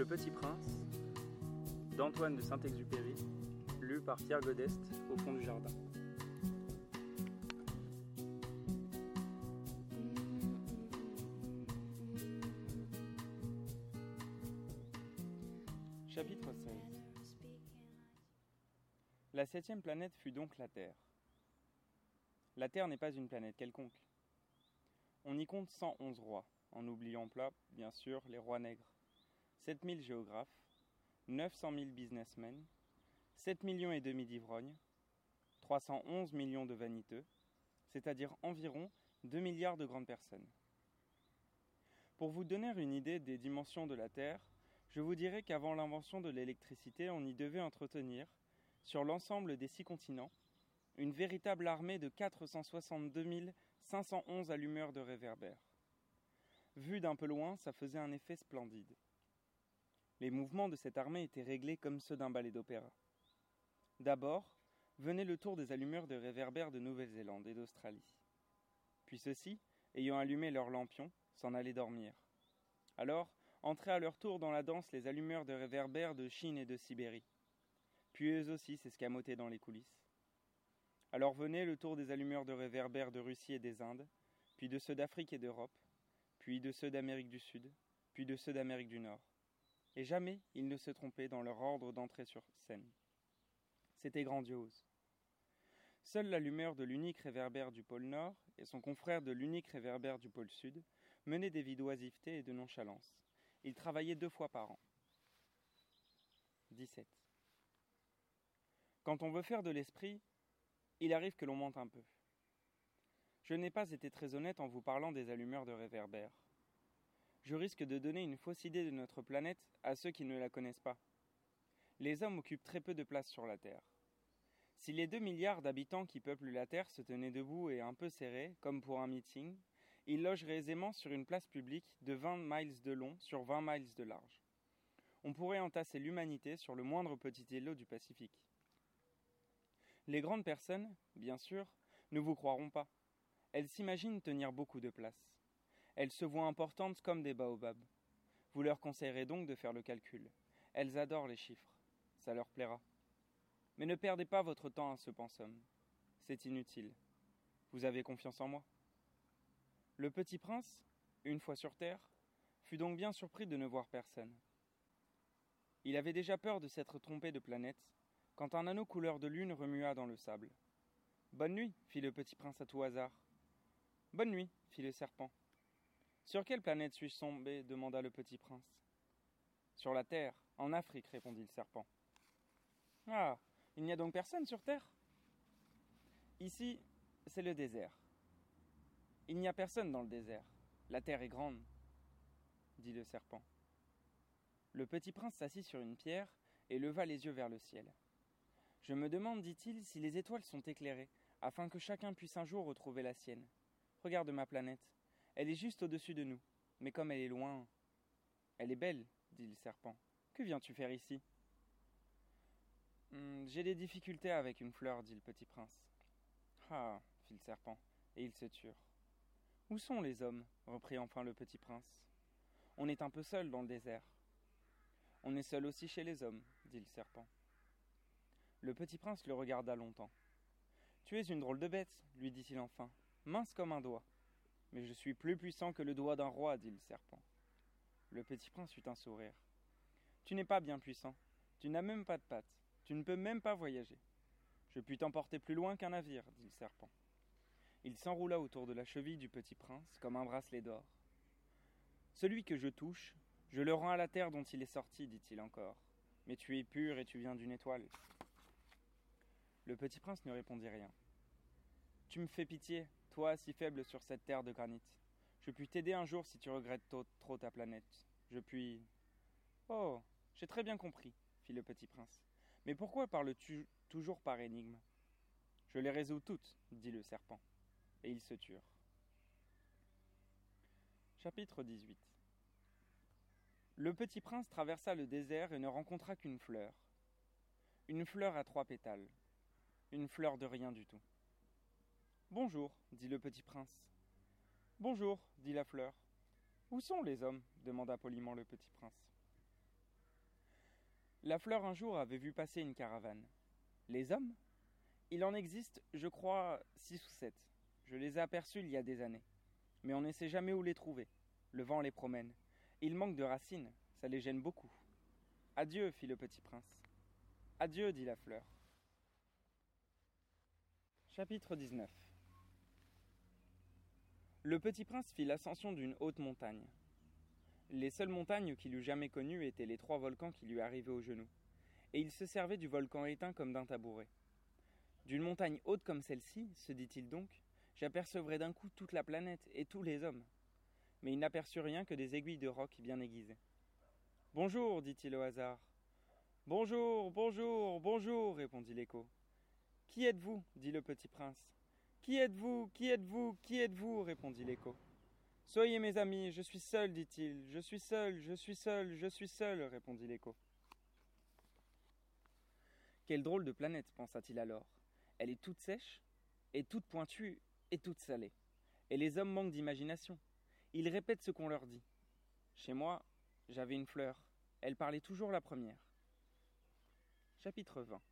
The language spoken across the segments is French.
Le Petit Prince d'Antoine de Saint-Exupéry, lu par Pierre Godeste au fond du jardin. Chapitre 16 La septième planète fut donc la Terre. La Terre n'est pas une planète quelconque. On y compte 111 rois, en oubliant plat, bien sûr, les rois nègres, 7000 géographes, 900 000 businessmen, 7 millions et demi d'ivrognes, 311 millions de vaniteux, c'est-à-dire environ 2 milliards de grandes personnes. Pour vous donner une idée des dimensions de la Terre, je vous dirais qu'avant l'invention de l'électricité, on y devait entretenir, sur l'ensemble des six continents, une véritable armée de 462 511 allumeurs de réverbères. Vu d'un peu loin, ça faisait un effet splendide. Les mouvements de cette armée étaient réglés comme ceux d'un ballet d'opéra. D'abord, venait le tour des allumeurs de réverbères de Nouvelle-Zélande et d'Australie. Puis ceux-ci, ayant allumé leurs lampions, s'en allaient dormir. Alors, entraient à leur tour dans la danse les allumeurs de réverbères de Chine et de Sibérie. Puis eux aussi s'escamotaient dans les coulisses. Alors venait le tour des allumeurs de réverbères de Russie et des Indes, puis de ceux d'Afrique et d'Europe, puis de ceux d'Amérique du Sud, puis de ceux d'Amérique du Nord. Et jamais ils ne se trompaient dans leur ordre d'entrée sur scène. C'était grandiose. Seule l'allumeur de l'unique réverbère du pôle Nord et son confrère de l'unique réverbère du pôle Sud menaient des vies d'oisiveté et de nonchalance. Ils travaillaient deux fois par an. 17. Quand on veut faire de l'esprit, il arrive que l'on mente un peu. Je n'ai pas été très honnête en vous parlant des allumeurs de réverbères. Je risque de donner une fausse idée de notre planète à ceux qui ne la connaissent pas. Les hommes occupent très peu de place sur la Terre. Si les 2 milliards d'habitants qui peuplent la Terre se tenaient debout et un peu serrés, comme pour un meeting, ils logeraient aisément sur une place publique de 20 miles de long sur 20 miles de large. On pourrait entasser l'humanité sur le moindre petit îlot du Pacifique. Les grandes personnes, bien sûr, ne vous croiront pas. Elles s'imaginent tenir beaucoup de place. Elles se voient importantes comme des baobabs. Vous leur conseillerez donc de faire le calcul. Elles adorent les chiffres. Ça leur plaira. Mais ne perdez pas votre temps à ce pensum. C'est inutile. Vous avez confiance en moi. Le petit prince, une fois sur terre, fut donc bien surpris de ne voir personne. Il avait déjà peur de s'être trompé de planète quand un anneau couleur de lune remua dans le sable. Bonne nuit, fit le petit prince à tout hasard. Bonne nuit, fit le serpent. Sur quelle planète suis-je tombé demanda le petit prince. Sur la Terre, en Afrique, répondit le serpent. Ah, il n'y a donc personne sur Terre? Ici, c'est le désert. Il n'y a personne dans le désert. La Terre est grande, dit le serpent. Le petit prince s'assit sur une pierre et leva les yeux vers le ciel. Je me demande, dit-il, si les étoiles sont éclairées, afin que chacun puisse un jour retrouver la sienne. Regarde ma planète. Elle est juste au-dessus de nous. Mais comme elle est loin. Elle est belle, dit le serpent. Que viens-tu faire ici? Hmm, J'ai des difficultés avec une fleur, dit le petit prince. Ah, fit le serpent, et ils se turent. Où sont les hommes? reprit enfin le petit prince. On est un peu seul dans le désert. On est seul aussi chez les hommes, dit le serpent. Le petit prince le regarda longtemps. Tu es une drôle de bête, lui dit-il enfin, mince comme un doigt. Mais je suis plus puissant que le doigt d'un roi, dit le serpent. Le petit prince eut un sourire. Tu n'es pas bien puissant. Tu n'as même pas de pattes. Tu ne peux même pas voyager. Je puis t'emporter plus loin qu'un navire, dit le serpent. Il s'enroula autour de la cheville du petit prince comme un bracelet d'or. Celui que je touche, je le rends à la terre dont il est sorti, dit-il encore. Mais tu es pur et tu viens d'une étoile. Le petit prince ne répondit rien. Tu me fais pitié, toi si faible sur cette terre de granit. Je puis t'aider un jour si tu regrettes trop, ta planète. Je puis. Oh, j'ai très bien compris, fit le petit prince. Mais pourquoi parles-tu toujours par énigme Je les résous toutes, dit le serpent. Et ils se turent. Chapitre 18 Le petit prince traversa le désert et ne rencontra qu'une fleur. Une fleur à trois pétales une fleur de rien du tout. Bonjour, dit le petit prince. Bonjour, dit la fleur. Où sont les hommes demanda poliment le petit prince. La fleur un jour avait vu passer une caravane. Les hommes? Il en existe, je crois, six ou sept. Je les ai aperçus il y a des années. Mais on ne sait jamais où les trouver. Le vent les promène. Ils manquent de racines, ça les gêne beaucoup. Adieu, fit le petit prince. Adieu, dit la fleur. Chapitre 19 Le petit prince fit l'ascension d'une haute montagne. Les seules montagnes qu'il eût jamais connues étaient les trois volcans qui lui arrivaient aux genoux, et il se servait du volcan éteint comme d'un tabouret. D'une montagne haute comme celle-ci, se dit-il donc, j'apercevrai d'un coup toute la planète et tous les hommes. Mais il n'aperçut rien que des aiguilles de roc bien aiguisées. Bonjour, dit-il au hasard. Bonjour, bonjour, bonjour, répondit l'écho. Qui êtes-vous? dit le petit prince. Qui êtes-vous? Qui êtes-vous? Qui êtes-vous? répondit l'écho. Soyez mes amis, je suis seul, dit-il. Je suis seul, je suis seul, je suis seul, répondit l'écho. Quelle drôle de planète, pensa-t-il alors. Elle est toute sèche, et toute pointue, et toute salée. Et les hommes manquent d'imagination. Ils répètent ce qu'on leur dit. Chez moi, j'avais une fleur. Elle parlait toujours la première. Chapitre 20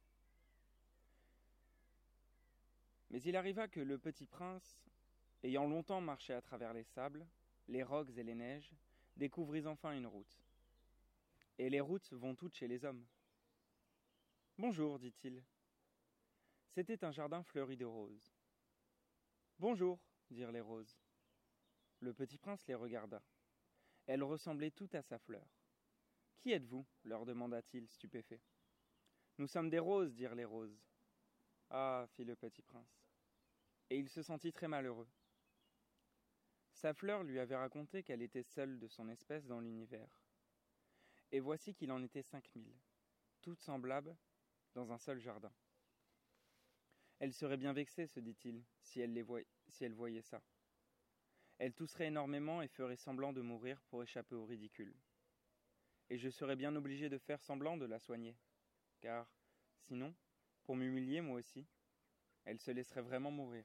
Mais il arriva que le petit prince Ayant longtemps marché à travers les sables, les rocs et les neiges, découvrit enfin une route. Et les routes vont toutes chez les hommes. Bonjour, dit-il. C'était un jardin fleuri de roses. Bonjour, dirent les roses. Le petit prince les regarda. Elles ressemblaient toutes à sa fleur. Qui êtes-vous leur demanda-t-il, stupéfait. Nous sommes des roses, dirent les roses. Ah, fit le petit prince. Et il se sentit très malheureux. Sa fleur lui avait raconté qu'elle était seule de son espèce dans l'univers. Et voici qu'il en était cinq mille, toutes semblables, dans un seul jardin. Elle serait bien vexée, se dit-il, si elle, si elle voyait ça. Elle tousserait énormément et ferait semblant de mourir pour échapper au ridicule. Et je serais bien obligé de faire semblant de la soigner, car, sinon, pour m'humilier moi aussi, elle se laisserait vraiment mourir.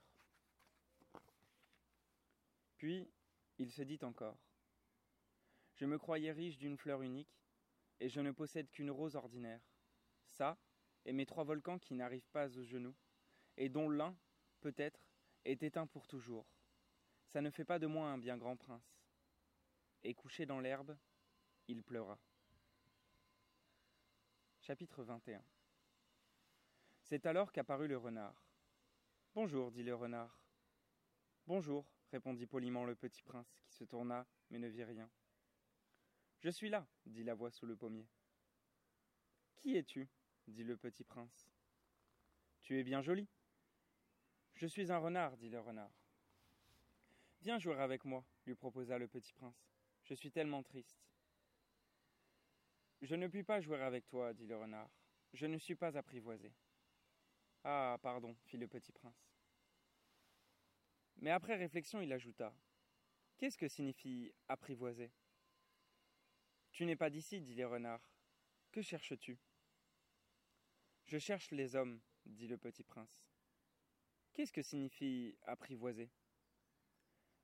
Puis, il se dit encore Je me croyais riche d'une fleur unique, et je ne possède qu'une rose ordinaire. Ça, et mes trois volcans qui n'arrivent pas aux genoux, et dont l'un, peut-être, est éteint pour toujours. Ça ne fait pas de moi un bien grand prince. Et couché dans l'herbe, il pleura. Chapitre 21 C'est alors qu'apparut le renard. Bonjour, dit le renard. Bonjour, répondit poliment le petit prince, qui se tourna, mais ne vit rien. Je suis là, dit la voix sous le pommier. Qui es-tu? dit le petit prince. Tu es bien joli. Je suis un renard, dit le renard. Viens jouer avec moi, lui proposa le petit prince. Je suis tellement triste. Je ne puis pas jouer avec toi, dit le renard. Je ne suis pas apprivoisé. Ah, pardon, fit le petit prince. Mais après réflexion, il ajouta Qu'est-ce que signifie apprivoiser Tu n'es pas d'ici, dit le renard. Que cherches-tu Je cherche les hommes, dit le petit prince. Qu'est-ce que signifie apprivoiser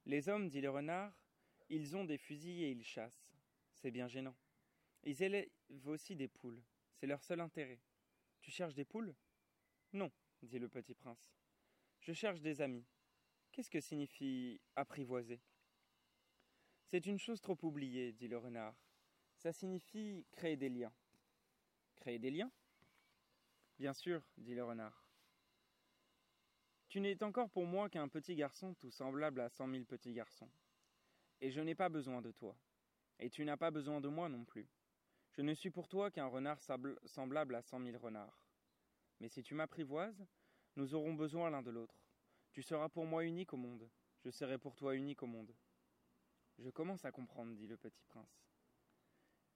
Les hommes, dit le renard, ils ont des fusils et ils chassent. C'est bien gênant. Ils élèvent aussi des poules. C'est leur seul intérêt. Tu cherches des poules? Non, dit le petit prince. Je cherche des amis. Qu'est-ce que signifie apprivoiser? C'est une chose trop oubliée, dit le renard. Ça signifie créer des liens. Créer des liens? Bien sûr, dit le renard. Tu n'es encore pour moi qu'un petit garçon tout semblable à cent mille petits garçons. Et je n'ai pas besoin de toi. Et tu n'as pas besoin de moi non plus. Je ne suis pour toi qu'un renard semblable à cent mille renards. Mais si tu m'apprivoises, nous aurons besoin l'un de l'autre. Tu seras pour moi unique au monde, je serai pour toi unique au monde. Je commence à comprendre, dit le petit prince.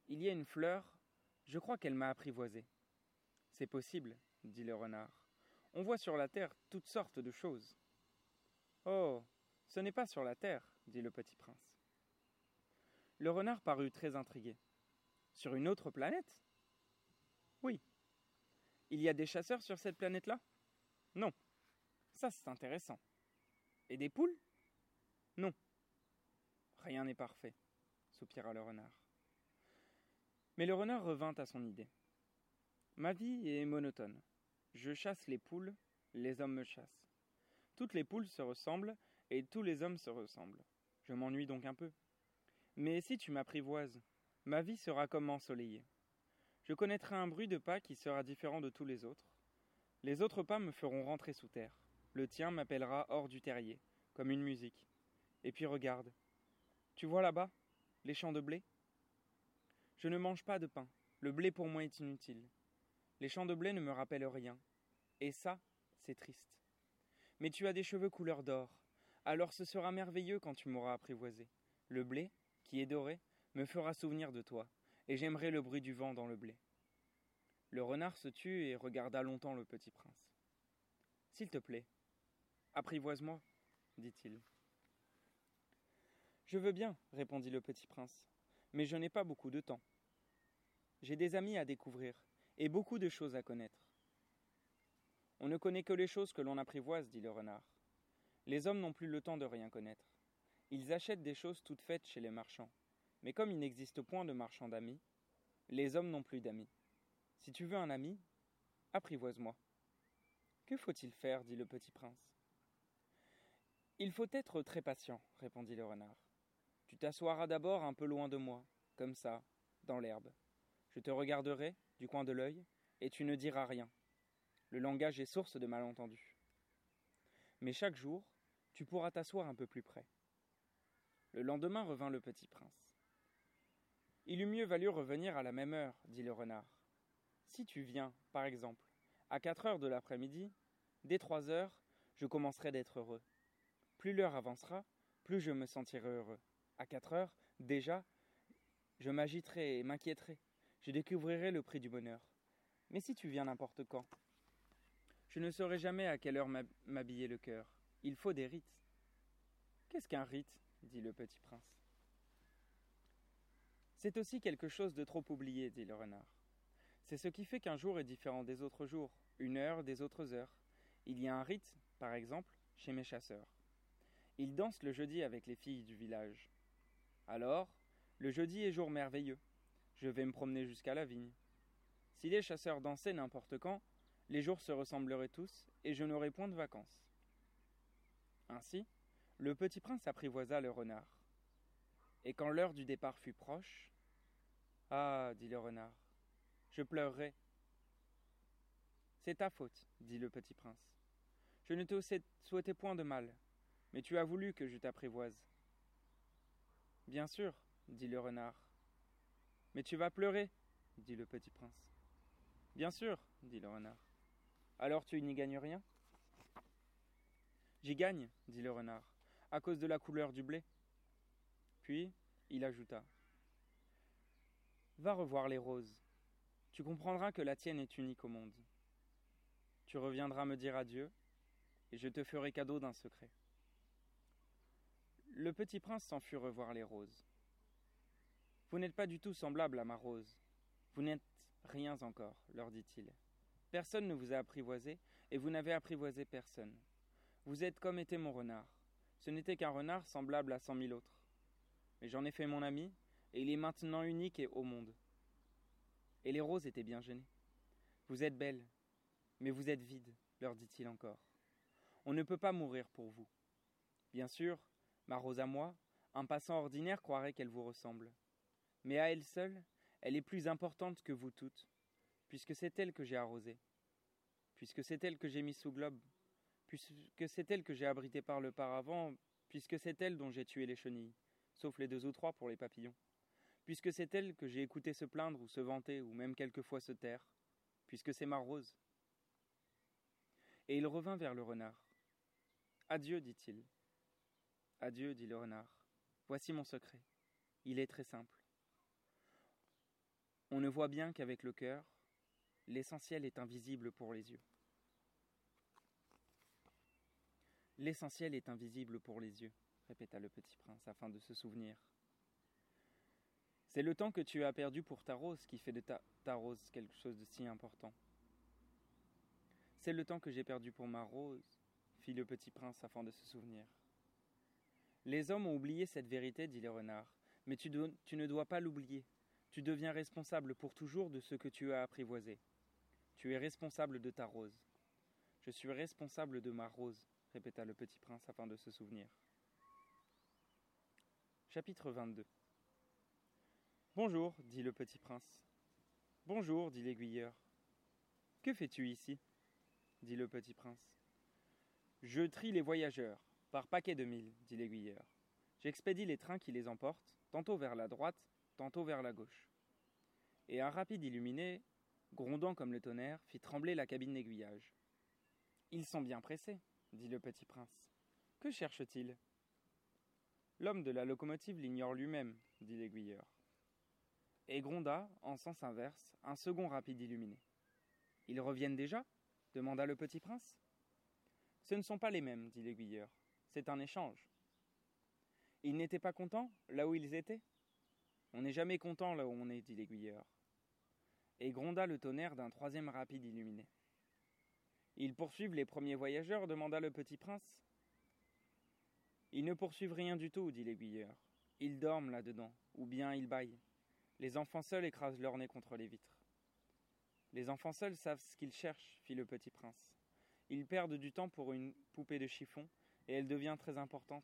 Il y a une fleur, je crois qu'elle m'a apprivoisé. C'est possible, dit le renard. On voit sur la terre toutes sortes de choses. Oh, ce n'est pas sur la terre, dit le petit prince. Le renard parut très intrigué. Sur une autre planète? Oui. Il y a des chasseurs sur cette planète-là? Non. Ça, c'est intéressant. Et des poules? Non. Rien n'est parfait, soupira le renard. Mais le renard revint à son idée. Ma vie est monotone. Je chasse les poules, les hommes me chassent. Toutes les poules se ressemblent et tous les hommes se ressemblent. Je m'ennuie donc un peu. Mais si tu m'apprivoises, ma vie sera comme ensoleillée. Je connaîtrai un bruit de pas qui sera différent de tous les autres. Les autres pas me feront rentrer sous terre. Le tien m'appellera hors du terrier, comme une musique. Et puis regarde. Tu vois là-bas les champs de blé? Je ne mange pas de pain. Le blé pour moi est inutile. Les champs de blé ne me rappellent rien. Et ça, c'est triste. Mais tu as des cheveux couleur d'or. Alors ce sera merveilleux quand tu m'auras apprivoisé. Le blé, qui est doré, me fera souvenir de toi, et j'aimerai le bruit du vent dans le blé. Le renard se tut et regarda longtemps le petit prince. S'il te plaît, apprivoise-moi, dit-il. Je veux bien, répondit le petit prince, mais je n'ai pas beaucoup de temps. J'ai des amis à découvrir, et beaucoup de choses à connaître. On ne connaît que les choses que l'on apprivoise, dit le renard. Les hommes n'ont plus le temps de rien connaître. Ils achètent des choses toutes faites chez les marchands. Mais comme il n'existe point de marchands d'amis, les hommes n'ont plus d'amis. Si tu veux un ami, apprivoise-moi. Que faut-il faire dit le petit prince. Il faut être très patient, répondit le renard. Tu t'assoiras d'abord un peu loin de moi, comme ça, dans l'herbe. Je te regarderai, du coin de l'œil, et tu ne diras rien. Le langage est source de malentendus. Mais chaque jour, tu pourras t'asseoir un peu plus près. Le lendemain revint le petit prince. Il eût mieux valu revenir à la même heure, dit le renard. Si tu viens, par exemple, à quatre heures de l'après-midi, dès trois heures, je commencerai d'être heureux. Plus l'heure avancera, plus je me sentirai heureux. À quatre heures, déjà, je m'agiterai et m'inquiéterai. Je découvrirai le prix du bonheur. Mais si tu viens n'importe quand, je ne saurai jamais à quelle heure m'habiller le cœur. Il faut des rites. Qu'est-ce qu'un rite? dit le petit prince. C'est aussi quelque chose de trop oublié, dit le renard. C'est ce qui fait qu'un jour est différent des autres jours, une heure des autres heures. Il y a un rite, par exemple, chez mes chasseurs. Ils dansent le jeudi avec les filles du village. Alors, le jeudi est jour merveilleux. Je vais me promener jusqu'à la vigne. Si les chasseurs dansaient n'importe quand, les jours se ressembleraient tous, et je n'aurais point de vacances. Ainsi, le petit prince apprivoisa le renard. Et quand l'heure du départ fut proche, Ah, dit le renard, je pleurerai. C'est ta faute, dit le petit prince. Je ne te souhaitais point de mal, mais tu as voulu que je t'apprivoise. Bien sûr, dit le renard. Mais tu vas pleurer, dit le petit prince. Bien sûr, dit le renard. Alors tu n'y gagnes rien? J'y gagne, dit le renard à cause de la couleur du blé. Puis il ajouta Va revoir les roses. Tu comprendras que la tienne est unique au monde. Tu reviendras me dire adieu, et je te ferai cadeau d'un secret. Le petit prince s'en fut revoir les roses. Vous n'êtes pas du tout semblable à ma rose. Vous n'êtes rien encore, leur dit-il. Personne ne vous a apprivoisé, et vous n'avez apprivoisé personne. Vous êtes comme était mon renard. Ce n'était qu'un renard semblable à cent mille autres. Mais j'en ai fait mon ami, et il est maintenant unique et au monde. Et les roses étaient bien gênées. Vous êtes belle, mais vous êtes vide, leur dit-il encore. On ne peut pas mourir pour vous. Bien sûr, ma rose à moi, un passant ordinaire croirait qu'elle vous ressemble. Mais à elle seule, elle est plus importante que vous toutes, puisque c'est elle que j'ai arrosée, puisque c'est elle que j'ai mis sous globe, puisque c'est elle que j'ai abritée par le paravent, puisque c'est elle dont j'ai tué les chenilles, sauf les deux ou trois pour les papillons, puisque c'est elle que j'ai écouté se plaindre ou se vanter, ou même quelquefois se taire, puisque c'est ma rose. Et il revint vers le renard. Adieu, dit-il. Adieu, dit le renard. Voici mon secret. Il est très simple. On ne voit bien qu'avec le cœur, l'essentiel est invisible pour les yeux. L'essentiel est invisible pour les yeux, répéta le petit prince afin de se souvenir. C'est le temps que tu as perdu pour ta rose qui fait de ta, ta rose quelque chose de si important. C'est le temps que j'ai perdu pour ma rose, fit le petit prince afin de se souvenir. Les hommes ont oublié cette vérité, dit le renard, mais tu, ne dois pas l'oublier. Tu deviens responsable pour toujours de ce que tu as apprivoisé. Tu es responsable de ta rose. Je suis responsable de ma rose, répéta le petit prince afin de se souvenir. Chapitre 22 Bonjour, dit le petit prince. Bonjour, dit l'aiguilleur. Que fais-tu ici? dit le petit prince. Je trie les voyageurs, par paquet de mille, dit l'aiguilleur. J'expédie les trains qui les emportent, tantôt vers la droite, tantôt vers la gauche. Et un rapide illuminé, grondant comme le tonnerre, fit trembler la cabine d'aiguillage. Ils sont bien pressés, dit le petit prince. Que cherche-t-il L'homme de la locomotive l'ignore lui-même, dit l'aiguilleur. Et gronda, en sens inverse, un second rapide illuminé. Ils reviennent déjà? demanda le petit prince. Ce ne sont pas les mêmes, dit l'aiguilleur. C'est un échange. Ils n'étaient pas contents là où ils étaient? On n'est jamais content là où on est, dit l'aiguilleur. Et gronda le tonnerre d'un troisième rapide illuminé. Ils poursuivent les premiers voyageurs demanda le petit prince. Ils ne poursuivent rien du tout, dit l'aiguilleur. Ils dorment là-dedans, ou bien ils baillent. Les enfants seuls écrasent leur nez contre les vitres. Les enfants seuls savent ce qu'ils cherchent, fit le petit prince. Ils perdent du temps pour une poupée de chiffon, et elle devient très importante.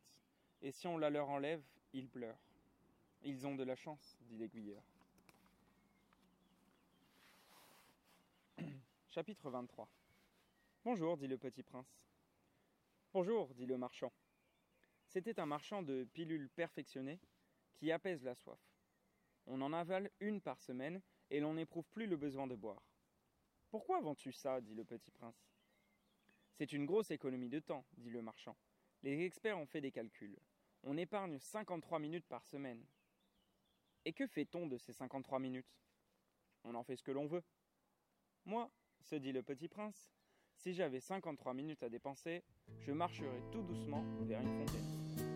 Et si on la leur enlève, ils pleurent. Ils ont de la chance, dit l'aiguilleur. Chapitre 23 Bonjour, dit le petit prince. Bonjour, dit le marchand. C'était un marchand de pilules perfectionnées qui apaise la soif. On en avale une par semaine et l'on n'éprouve plus le besoin de boire. Pourquoi vends-tu ça dit le petit prince. C'est une grosse économie de temps, dit le marchand. Les experts ont fait des calculs. On épargne 53 minutes par semaine. Et que fait-on de ces 53 minutes? On en fait ce que l'on veut. Moi, se dit le petit prince, si j'avais 53 minutes à dépenser, je marcherais tout doucement vers une fontaine.